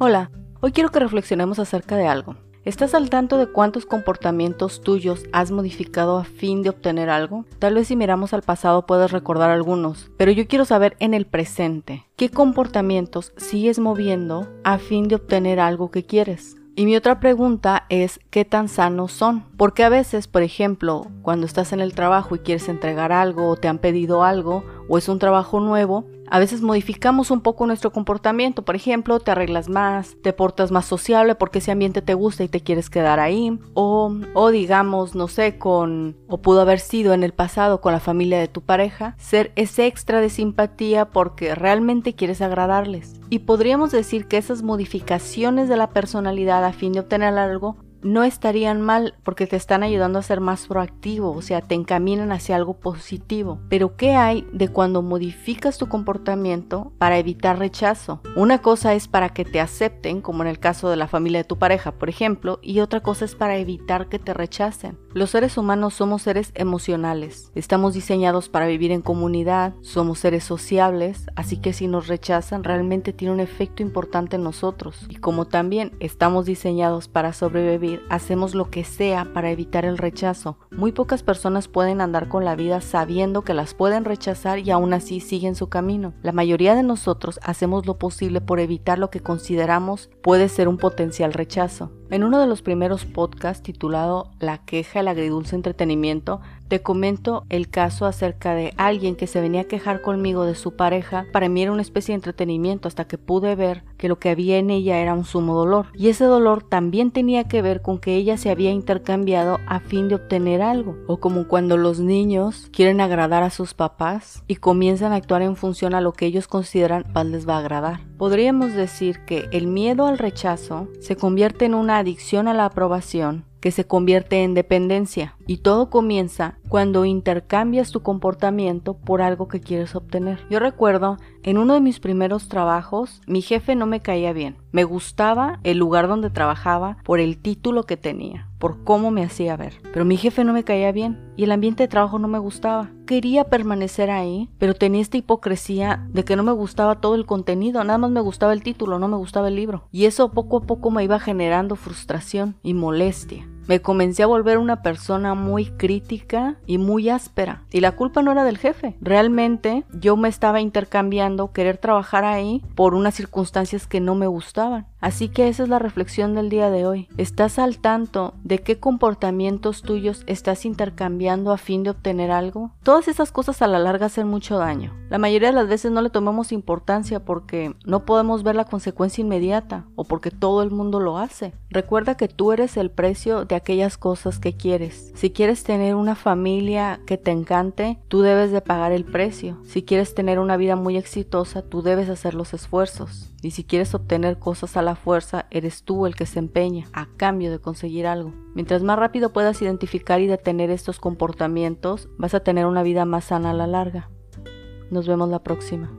Hola, hoy quiero que reflexionemos acerca de algo. ¿Estás al tanto de cuántos comportamientos tuyos has modificado a fin de obtener algo? Tal vez si miramos al pasado puedes recordar algunos, pero yo quiero saber en el presente, ¿qué comportamientos sigues moviendo a fin de obtener algo que quieres? Y mi otra pregunta es, ¿qué tan sanos son? Porque a veces, por ejemplo, cuando estás en el trabajo y quieres entregar algo o te han pedido algo o es un trabajo nuevo, a veces modificamos un poco nuestro comportamiento, por ejemplo, te arreglas más, te portas más sociable porque ese ambiente te gusta y te quieres quedar ahí, o, o digamos, no sé, con, o pudo haber sido en el pasado con la familia de tu pareja, ser ese extra de simpatía porque realmente quieres agradarles. Y podríamos decir que esas modificaciones de la personalidad a fin de obtener algo no estarían mal porque te están ayudando a ser más proactivo, o sea, te encaminan hacia algo positivo. Pero ¿qué hay de cuando modificas tu comportamiento para evitar rechazo? Una cosa es para que te acepten, como en el caso de la familia de tu pareja, por ejemplo, y otra cosa es para evitar que te rechacen. Los seres humanos somos seres emocionales, estamos diseñados para vivir en comunidad, somos seres sociables, así que si nos rechazan realmente tiene un efecto importante en nosotros. Y como también estamos diseñados para sobrevivir, hacemos lo que sea para evitar el rechazo. Muy pocas personas pueden andar con la vida sabiendo que las pueden rechazar y aún así siguen su camino. La mayoría de nosotros hacemos lo posible por evitar lo que consideramos puede ser un potencial rechazo. En uno de los primeros podcasts titulado La queja, el agridulce entretenimiento, te comento el caso acerca de alguien que se venía a quejar conmigo de su pareja. Para mí era una especie de entretenimiento hasta que pude ver que lo que había en ella era un sumo dolor. Y ese dolor también tenía que ver con que ella se había intercambiado a fin de obtener algo. O como cuando los niños quieren agradar a sus papás y comienzan a actuar en función a lo que ellos consideran más les va a agradar. Podríamos decir que el miedo al rechazo se convierte en una adicción a la aprobación que se convierte en dependencia y todo comienza cuando intercambias tu comportamiento por algo que quieres obtener. Yo recuerdo en uno de mis primeros trabajos, mi jefe no me caía bien. Me gustaba el lugar donde trabajaba por el título que tenía, por cómo me hacía ver. Pero mi jefe no me caía bien y el ambiente de trabajo no me gustaba. Quería permanecer ahí, pero tenía esta hipocresía de que no me gustaba todo el contenido, nada más me gustaba el título, no me gustaba el libro. Y eso poco a poco me iba generando frustración y molestia. Me comencé a volver una persona muy crítica y muy áspera. Y la culpa no era del jefe. Realmente yo me estaba intercambiando querer trabajar ahí por unas circunstancias que no me gustaban. Así que esa es la reflexión del día de hoy. ¿Estás al tanto de qué comportamientos tuyos estás intercambiando a fin de obtener algo? Todas esas cosas a la larga hacen mucho daño. La mayoría de las veces no le tomamos importancia porque no podemos ver la consecuencia inmediata o porque todo el mundo lo hace. Recuerda que tú eres el precio de aquellas cosas que quieres. Si quieres tener una familia que te encante, tú debes de pagar el precio. Si quieres tener una vida muy exitosa, tú debes hacer los esfuerzos. Y si quieres obtener cosas a la fuerza, eres tú el que se empeña a cambio de conseguir algo. Mientras más rápido puedas identificar y detener estos comportamientos, vas a tener una vida más sana a la larga. Nos vemos la próxima.